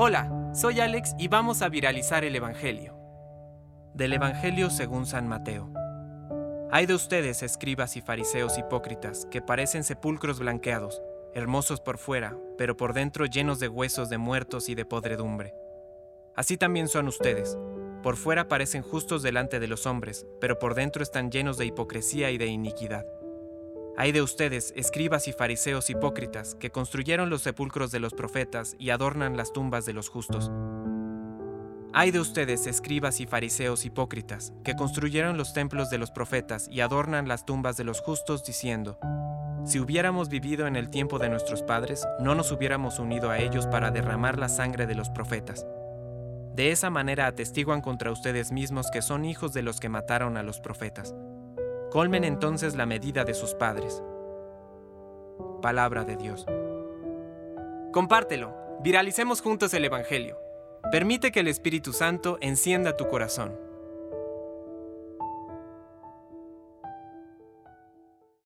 Hola, soy Alex y vamos a viralizar el Evangelio. Del Evangelio según San Mateo. Hay de ustedes, escribas y fariseos hipócritas, que parecen sepulcros blanqueados, hermosos por fuera, pero por dentro llenos de huesos de muertos y de podredumbre. Así también son ustedes. Por fuera parecen justos delante de los hombres, pero por dentro están llenos de hipocresía y de iniquidad. Hay de ustedes, escribas y fariseos hipócritas, que construyeron los sepulcros de los profetas y adornan las tumbas de los justos. Hay de ustedes, escribas y fariseos hipócritas, que construyeron los templos de los profetas y adornan las tumbas de los justos, diciendo, Si hubiéramos vivido en el tiempo de nuestros padres, no nos hubiéramos unido a ellos para derramar la sangre de los profetas. De esa manera atestiguan contra ustedes mismos que son hijos de los que mataron a los profetas. Colmen entonces la medida de sus padres. Palabra de Dios. Compártelo, viralicemos juntos el Evangelio. Permite que el Espíritu Santo encienda tu corazón.